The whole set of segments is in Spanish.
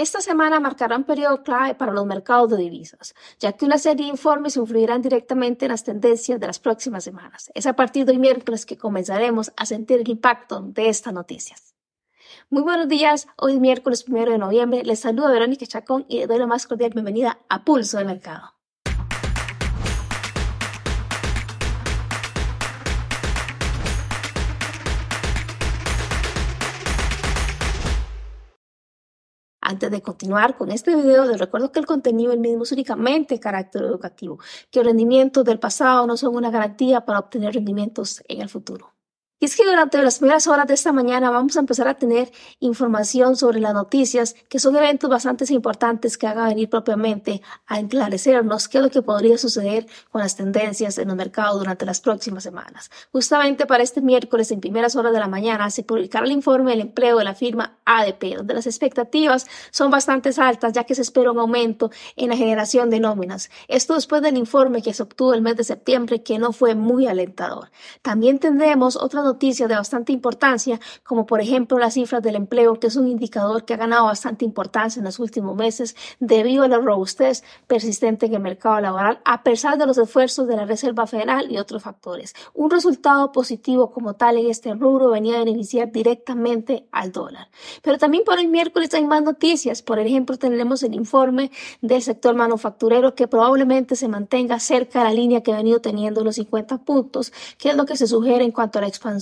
Esta semana marcará un periodo clave para los mercados de divisas, ya que una serie de informes influirán directamente en las tendencias de las próximas semanas. Es a partir de hoy miércoles que comenzaremos a sentir el impacto de estas noticias. Muy buenos días, hoy es miércoles primero de noviembre. Les saluda Verónica Chacón y les doy la más cordial bienvenida a Pulso de Mercado. Antes de continuar con este video, les recuerdo que el contenido el mismo es únicamente carácter educativo, que los rendimientos del pasado no son una garantía para obtener rendimientos en el futuro. Y es que durante las primeras horas de esta mañana vamos a empezar a tener información sobre las noticias, que son eventos bastante importantes que hagan venir propiamente a enclarecernos qué es lo que podría suceder con las tendencias en el mercado durante las próximas semanas. Justamente para este miércoles, en primeras horas de la mañana, se publicará el informe del empleo de la firma ADP, donde las expectativas son bastante altas, ya que se espera un aumento en la generación de nóminas. Esto después del informe que se obtuvo el mes de septiembre, que no fue muy alentador. También tendremos otras noticias de bastante importancia, como por ejemplo las cifras del empleo, que es un indicador que ha ganado bastante importancia en los últimos meses debido a la robustez persistente en el mercado laboral, a pesar de los esfuerzos de la Reserva Federal y otros factores. Un resultado positivo como tal en este rubro venía a beneficiar directamente al dólar. Pero también por el miércoles hay más noticias. Por ejemplo, tendremos el informe del sector manufacturero que probablemente se mantenga cerca de la línea que ha venido teniendo los 50 puntos, que es lo que se sugiere en cuanto a la expansión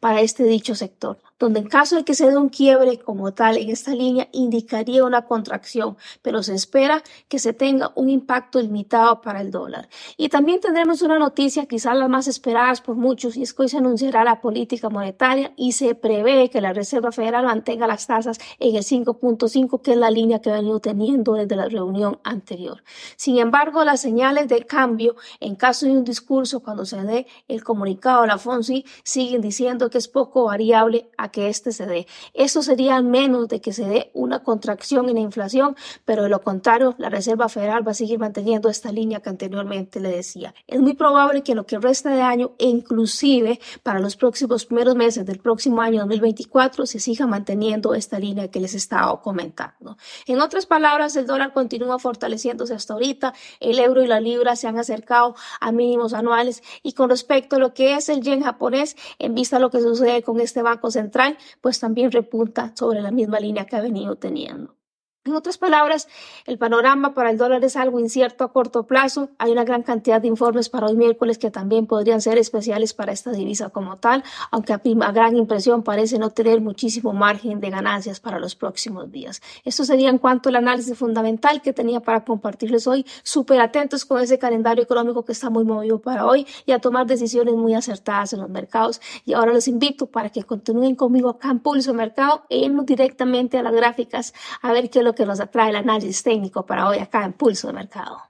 para este dicho sector donde en caso de que se dé un quiebre como tal en esta línea indicaría una contracción, pero se espera que se tenga un impacto limitado para el dólar. Y también tendremos una noticia, quizás la más esperada por muchos, y es que hoy se anunciará la política monetaria y se prevé que la Reserva Federal mantenga las tasas en el 5.5, que es la línea que ha venido teniendo desde la reunión anterior. Sin embargo, las señales de cambio en caso de un discurso cuando se dé el comunicado de la FONSI siguen diciendo que es poco variable a que este se dé. Eso sería al menos de que se dé una contracción en la inflación, pero de lo contrario, la Reserva Federal va a seguir manteniendo esta línea que anteriormente le decía. Es muy probable que lo que resta de año e inclusive para los próximos primeros meses del próximo año 2024 se siga manteniendo esta línea que les estaba comentando. En otras palabras, el dólar continúa fortaleciéndose hasta ahorita, el euro y la libra se han acercado a mínimos anuales y con respecto a lo que es el yen japonés, en vista de lo que sucede con este Banco Central, pues también repunta sobre la misma línea que ha venido teniendo. En otras palabras, el panorama para el dólar es algo incierto a corto plazo. Hay una gran cantidad de informes para hoy miércoles que también podrían ser especiales para esta divisa como tal, aunque a, a gran impresión parece no tener muchísimo margen de ganancias para los próximos días. Esto sería en cuanto al análisis fundamental que tenía para compartirles hoy. Súper atentos con ese calendario económico que está muy movido para hoy y a tomar decisiones muy acertadas en los mercados. Y ahora les invito para que continúen conmigo acá en Pulso Mercado e irnos directamente a las gráficas a ver qué lo que nos atrae el análisis técnico para hoy acá en Pulso de Mercado.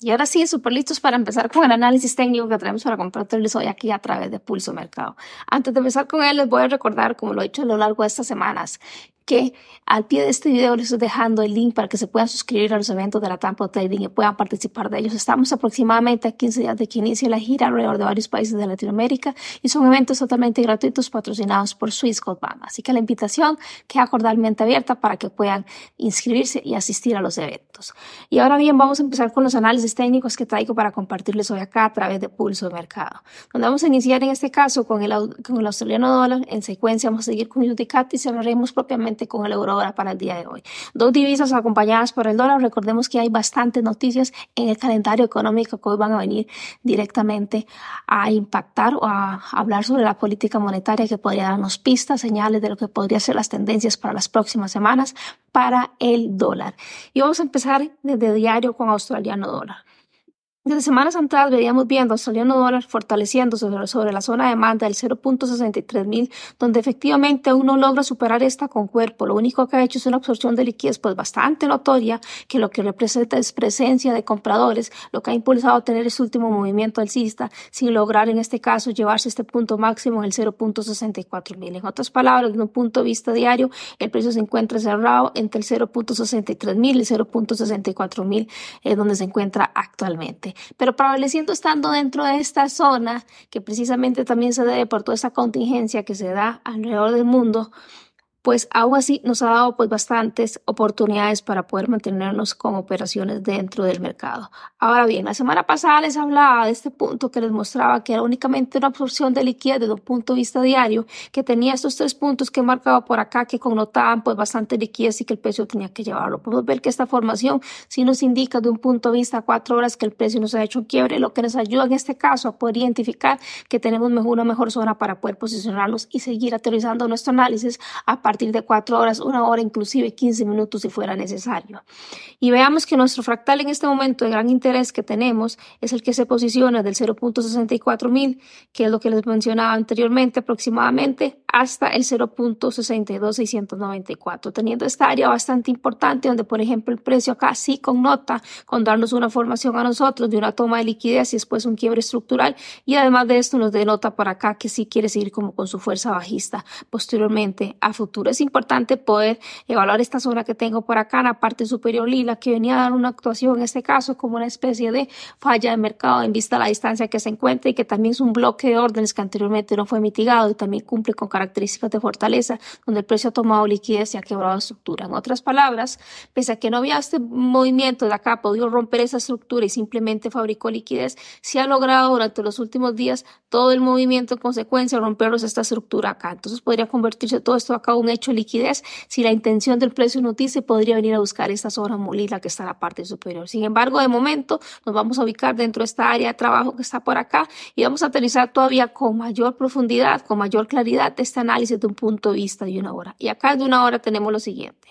Y ahora sí, súper listos para empezar con el análisis técnico que traemos para compartirles hoy aquí a través de Pulso Mercado. Antes de empezar con él, les voy a recordar, como lo he hecho a lo largo de estas semanas, que al pie de este video les estoy dejando el link para que se puedan suscribir a los eventos de la Tampa Trading y puedan participar de ellos. Estamos aproximadamente a 15 días de que inicie la gira alrededor de varios países de Latinoamérica y son eventos totalmente gratuitos patrocinados por Swiss Gold Bank. Así que la invitación queda cordialmente abierta para que puedan inscribirse y asistir a los eventos. Y ahora bien, vamos a empezar con los análisis técnicos que traigo para compartirles hoy acá a través de Pulso de Mercado. Donde vamos a iniciar en este caso con el, con el australiano dólar. En secuencia vamos a seguir con UTCAT y cerraremos propiamente con el euro ahora para el día de hoy. Dos divisas acompañadas por el dólar. Recordemos que hay bastantes noticias en el calendario económico que hoy van a venir directamente a impactar o a hablar sobre la política monetaria que podría darnos pistas, señales de lo que podrían ser las tendencias para las próximas semanas para el dólar. Y vamos a empezar desde diario con australiano dólar. Desde semanas atrás veíamos viendo australiano dólar fortaleciendo sobre, la zona de demanda del 0.63 mil, donde efectivamente aún no logra superar esta con cuerpo. Lo único que ha hecho es una absorción de liquidez pues bastante notoria, que lo que representa es presencia de compradores, lo que ha impulsado a tener ese último movimiento alcista, sin lograr en este caso llevarse este punto máximo en el 0.64 mil. En otras palabras, desde un punto de vista diario, el precio se encuentra cerrado entre el 0.63 mil y el 0.64 mil, es donde se encuentra actualmente pero prevaleciendo estando dentro de esta zona, que precisamente también se debe por toda esta contingencia que se da alrededor del mundo, pues aún así nos ha dado pues bastantes oportunidades para poder mantenernos con operaciones dentro del mercado. Ahora bien, la semana pasada les hablaba de este punto que les mostraba que era únicamente una absorción de liquidez desde un punto de vista diario, que tenía estos tres puntos que he marcado por acá que connotaban pues bastante liquidez y que el precio tenía que llevarlo. Podemos ver que esta formación sí nos indica de un punto de vista a cuatro horas que el precio nos ha hecho un quiebre, lo que nos ayuda en este caso a poder identificar que tenemos mejor, una mejor zona para poder posicionarnos y seguir aterrizando nuestro análisis a partir de cuatro horas, una hora, inclusive 15 minutos si fuera necesario. Y veamos que nuestro fractal en este momento de gran interés que tenemos es el que se posiciona del 0.64 mil, que es lo que les mencionaba anteriormente aproximadamente, hasta el 0.62694, teniendo esta área bastante importante donde, por ejemplo, el precio acá sí connota con darnos una formación a nosotros de una toma de liquidez y después un quiebre estructural y además de esto nos denota para acá que sí quiere seguir como con su fuerza bajista posteriormente a futuro. Es importante poder evaluar esta zona que tengo por acá en la parte superior lila que venía a dar una actuación en este caso como una especie de falla de mercado en vista a la distancia que se encuentra y que también es un bloque de órdenes que anteriormente no fue mitigado y también cumple con características de fortaleza donde el precio ha tomado liquidez y ha quebrado estructura. En otras palabras, pese a que no había este movimiento de acá, podido romper esa estructura y simplemente fabricó liquidez, se ha logrado durante los últimos días todo el movimiento en consecuencia romperlos esta estructura acá. Entonces podría convertirse todo esto acá un hecho de liquidez. Si la intención del precio dice, podría venir a buscar esta zona molida que está en la parte superior. Sin embargo, de momento nos vamos a ubicar dentro de esta área de trabajo que está por acá y vamos a aterrizar todavía con mayor profundidad, con mayor claridad este análisis de un punto de vista de una hora. Y acá de una hora tenemos lo siguiente.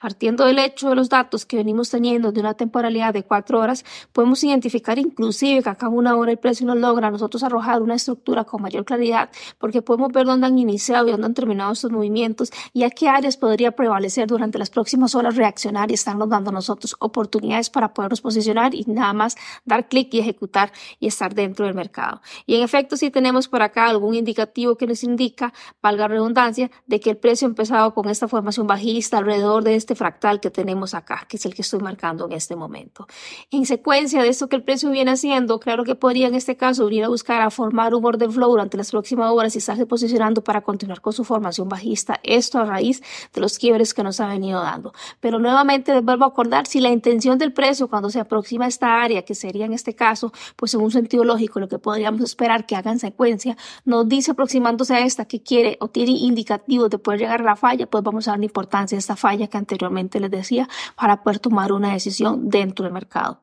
Partiendo del hecho de los datos que venimos teniendo de una temporalidad de cuatro horas, podemos identificar inclusive que acá una hora el precio nos logra a nosotros arrojar una estructura con mayor claridad, porque podemos ver dónde han iniciado y dónde han terminado estos movimientos y a qué áreas podría prevalecer durante las próximas horas reaccionar y estarnos dando a nosotros oportunidades para podernos posicionar y nada más dar clic y ejecutar y estar dentro del mercado. Y en efecto, si tenemos por acá algún indicativo que nos indica, valga redundancia, de que el precio ha empezado con esta formación bajista alrededor de este fractal que tenemos acá, que es el que estoy marcando en este momento. En secuencia de esto que el precio viene haciendo, claro que podría en este caso venir a buscar a formar un order flow durante las próximas horas y estarse posicionando para continuar con su formación bajista. Esto a raíz de los quiebres que nos ha venido dando. Pero nuevamente les vuelvo a acordar, si la intención del precio cuando se aproxima a esta área, que sería en este caso, pues en un sentido lógico, lo que podríamos esperar que haga en secuencia, nos dice aproximándose a esta que quiere o tiene indicativos de poder llegar a la falla, pues vamos a dar importancia a esta falla que anteriormente les decía, para poder tomar una decisión dentro del mercado.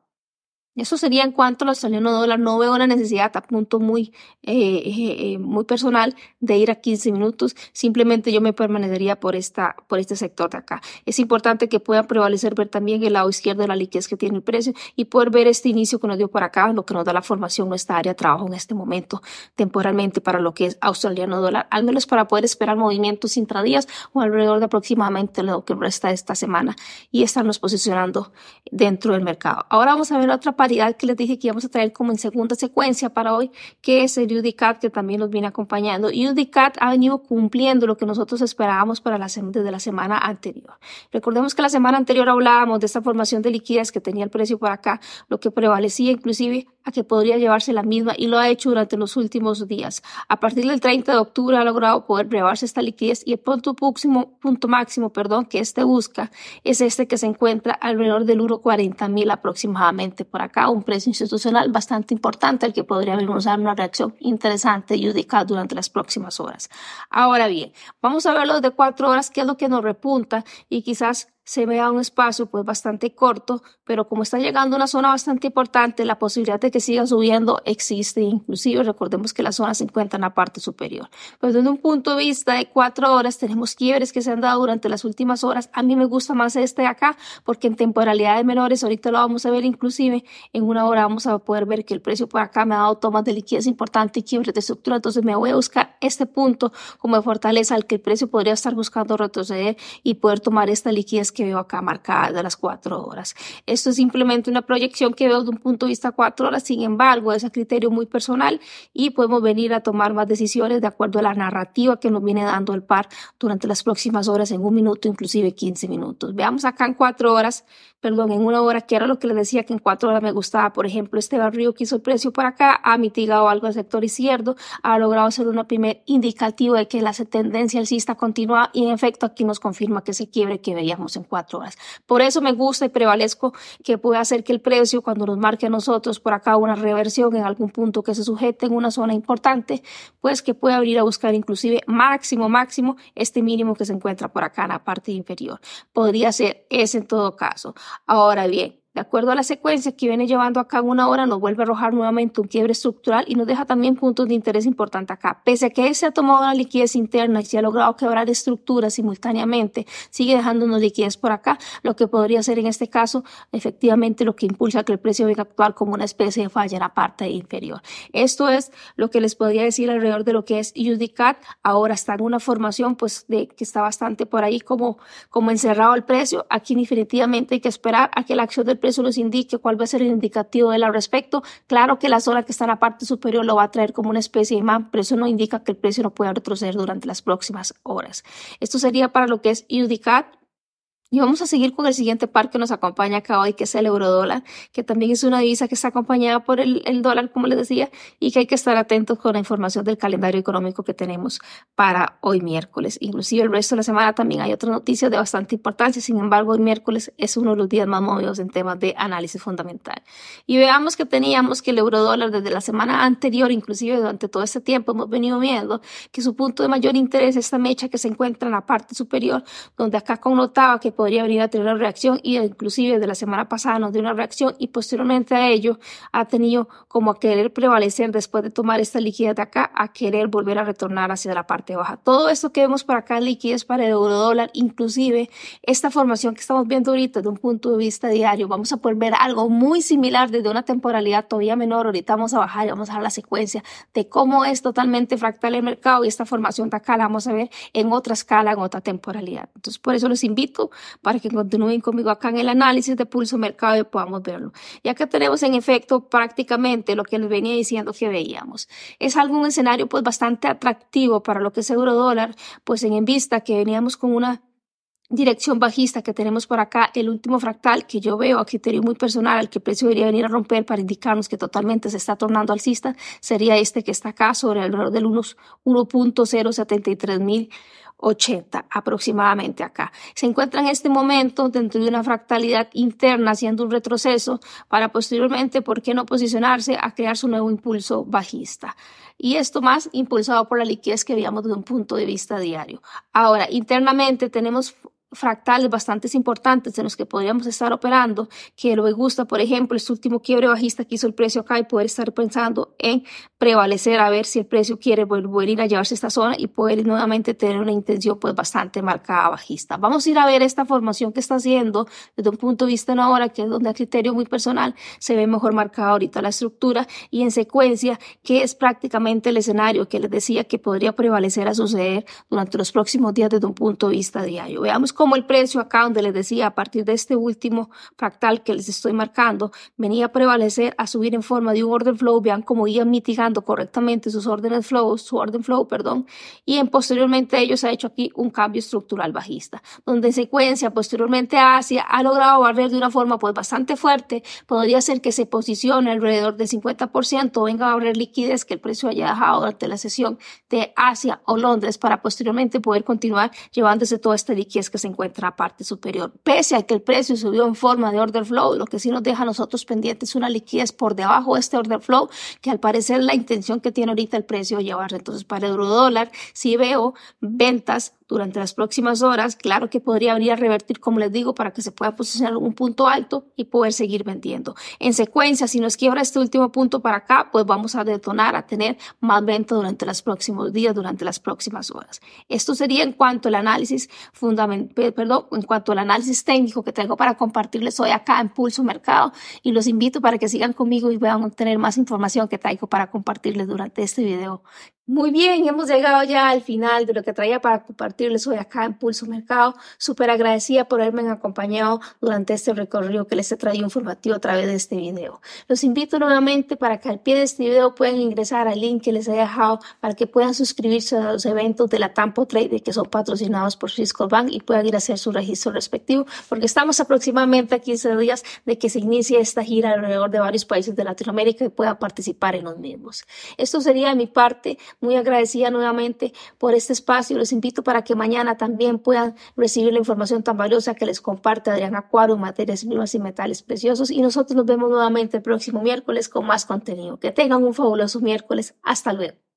Eso sería en cuanto al australiano dólar. No veo una necesidad a punto muy, eh, eh, eh, muy personal de ir a 15 minutos. Simplemente yo me permanecería por, esta, por este sector de acá. Es importante que puedan prevalecer ver también el lado izquierdo de la liquidez que tiene el precio y poder ver este inicio que nos dio por acá, lo que nos da la formación nuestra área de trabajo en este momento, temporalmente para lo que es australiano dólar, al menos para poder esperar movimientos intradías o alrededor de aproximadamente lo que resta de esta semana y estarnos posicionando dentro del mercado. Ahora vamos a ver otra parte que les dije que íbamos a traer como en segunda secuencia para hoy, que es el UDCAT que también nos viene acompañando. UDCAT ha venido cumpliendo lo que nosotros esperábamos para la desde la semana anterior. Recordemos que la semana anterior hablábamos de esta formación de liquidez que tenía el precio por acá, lo que prevalecía inclusive a que podría llevarse la misma y lo ha hecho durante los últimos días. A partir del 30 de octubre ha logrado poder llevarse esta liquidez y el punto máximo, punto máximo perdón, que este busca es este que se encuentra alrededor del 1.40 mil aproximadamente por acá un precio institucional bastante importante al que podríamos dar una reacción interesante y judicar durante las próximas horas. Ahora bien, vamos a ver los de cuatro horas, qué es lo que nos repunta y quizás se vea un espacio pues bastante corto, pero como está llegando a una zona bastante importante, la posibilidad de que siga subiendo existe. Inclusive recordemos que la zona se encuentra en la parte superior. Pues desde un punto de vista de cuatro horas tenemos quiebres que se han dado durante las últimas horas. A mí me gusta más este de acá porque en temporalidades menores, ahorita lo vamos a ver inclusive, en una hora vamos a poder ver que el precio por acá me ha dado tomas de liquidez importante y quiebres de estructura. Entonces me voy a buscar este punto como de fortaleza al que el precio podría estar buscando retroceder y poder tomar esta liquidez que veo acá marcada de las cuatro horas. Esto es simplemente una proyección que veo de un punto de vista cuatro horas, sin embargo, es a criterio muy personal y podemos venir a tomar más decisiones de acuerdo a la narrativa que nos viene dando el par durante las próximas horas en un minuto, inclusive 15 minutos. Veamos acá en cuatro horas, perdón, en una hora, que era lo que les decía que en cuatro horas me gustaba. Por ejemplo, este barrio que hizo el precio por acá ha mitigado algo el sector izquierdo, ha logrado ser un primer indicativo de que la tendencia alcista continúa y en efecto aquí nos confirma que se quiebre que veíamos en cuatro horas. Por eso me gusta y prevalezco que puede hacer que el precio cuando nos marque a nosotros por acá una reversión en algún punto que se sujete en una zona importante, pues que pueda abrir a buscar inclusive máximo, máximo este mínimo que se encuentra por acá en la parte inferior. Podría ser ese en todo caso. Ahora bien, de acuerdo a la secuencia que viene llevando acá en una hora, nos vuelve a arrojar nuevamente un quiebre estructural y nos deja también puntos de interés importantes acá. Pese a que se ha tomado la liquidez interna y se ha logrado quebrar estructuras simultáneamente, sigue dejándonos liquidez por acá, lo que podría ser en este caso efectivamente lo que impulsa que el precio venga a actuar como una especie de falla en la parte inferior. Esto es lo que les podría decir alrededor de lo que es UDCAT. Ahora está en una formación pues de que está bastante por ahí como, como encerrado el precio. Aquí definitivamente hay que esperar a que la acción del precio eso nos indique cuál va a ser el indicativo de al respecto. Claro que la zona que está en la parte superior lo va a traer como una especie de imán, pero eso no indica que el precio no pueda retroceder durante las próximas horas. Esto sería para lo que es UDCAT. Y vamos a seguir con el siguiente par que nos acompaña acá hoy, que es el eurodólar, que también es una divisa que está acompañada por el, el, dólar, como les decía, y que hay que estar atentos con la información del calendario económico que tenemos para hoy miércoles. Inclusive el resto de la semana también hay otras noticias de bastante importancia, sin embargo, hoy miércoles es uno de los días más movidos en temas de análisis fundamental. Y veamos que teníamos que el eurodólar desde la semana anterior, inclusive durante todo este tiempo, hemos venido viendo que su punto de mayor interés es esta mecha que se encuentra en la parte superior, donde acá connotaba que podría venir a tener una reacción y inclusive de la semana pasada nos dio una reacción y posteriormente a ello ha tenido como a querer prevalecer después de tomar esta liquidez de acá a querer volver a retornar hacia la parte baja. Todo esto que vemos por acá liquidez para el euro dólar, inclusive esta formación que estamos viendo ahorita desde un punto de vista diario, vamos a poder ver algo muy similar desde una temporalidad todavía menor. Ahorita vamos a bajar y vamos a dar la secuencia de cómo es totalmente fractal el mercado y esta formación de acá la vamos a ver en otra escala, en otra temporalidad. Entonces, por eso les invito para que continúen conmigo acá en el análisis de pulso mercado y podamos verlo. Ya que tenemos en efecto prácticamente lo que les venía diciendo que veíamos. Es algo un escenario pues bastante atractivo para lo que es euro dólar, pues en vista que veníamos con una dirección bajista que tenemos por acá, el último fractal que yo veo a criterio muy personal, al que el precio debería venir a romper para indicarnos que totalmente se está tornando alcista, sería este que está acá sobre el valor del 1.073 mil 80 aproximadamente acá. Se encuentra en este momento dentro de una fractalidad interna haciendo un retroceso para posteriormente, ¿por qué no posicionarse a crear su nuevo impulso bajista? Y esto más impulsado por la liquidez que veíamos desde un punto de vista diario. Ahora, internamente tenemos fractales bastante importantes en los que podríamos estar operando, que lo me gusta, por ejemplo, este último quiebre bajista que hizo el precio acá y poder estar pensando en prevalecer a ver si el precio quiere volver a llevarse esta zona y poder nuevamente tener una intención pues bastante marcada bajista. Vamos a ir a ver esta formación que está haciendo desde un punto de vista no ahora, que es donde a criterio muy personal se ve mejor marcada ahorita la estructura y en secuencia que es prácticamente el escenario que les decía que podría prevalecer a suceder durante los próximos días desde un punto de vista diario. Veamos como el precio acá donde les decía a partir de este último fractal que les estoy marcando venía a prevalecer a subir en forma de un order flow, vean cómo iban mitigando correctamente sus órdenes flow, su orden flow, perdón, y en posteriormente ellos ha hecho aquí un cambio estructural bajista, donde en secuencia posteriormente Asia ha logrado barrer de una forma pues bastante fuerte, podría ser que se posicione alrededor del 50%, venga a barrer liquidez que el precio haya dejado durante la sesión de Asia o Londres para posteriormente poder continuar llevándose toda esta liquidez que se encuentra a parte superior. Pese a que el precio subió en forma de order flow, lo que sí nos deja a nosotros pendientes una liquidez por debajo de este order flow, que al parecer la intención que tiene ahorita el precio llevarse. Entonces, para el euro dólar, sí veo ventas durante las próximas horas, claro que podría venir a revertir, como les digo, para que se pueda posicionar un punto alto y poder seguir vendiendo. En secuencia, si nos quiebra este último punto para acá, pues vamos a detonar, a tener más venta durante los próximos días, durante las próximas horas. Esto sería en cuanto al análisis fundamental, perdón, en cuanto al análisis técnico que tengo para compartirles hoy acá en Pulso Mercado y los invito para que sigan conmigo y puedan obtener más información que traigo para compartirles durante este video Muy bien, hemos llegado ya al final de lo que traía para compartirles hoy acá en Pulso Mercado. Súper agradecida por haberme acompañado durante este recorrido que les he traído informativo a través de este video. Los invito nuevamente para que al pie de este video puedan ingresar al link que les he dejado para que puedan suscribirse a los eventos de la Tampo Trade que son patrocinados por Fiscal Bank y puedan ir a hacer su registro respectivo porque estamos aproximadamente a 15 días de que se inicie esta gira alrededor de varios países de Latinoamérica y puedan participar en los mismos. Esto sería de mi parte muy agradecida nuevamente por este espacio. Los invito para que mañana también puedan recibir la información tan valiosa que les comparte Adriana Acuaro, materias primas y metales preciosos. Y nosotros nos vemos nuevamente el próximo miércoles con más contenido. Que tengan un fabuloso miércoles. Hasta luego.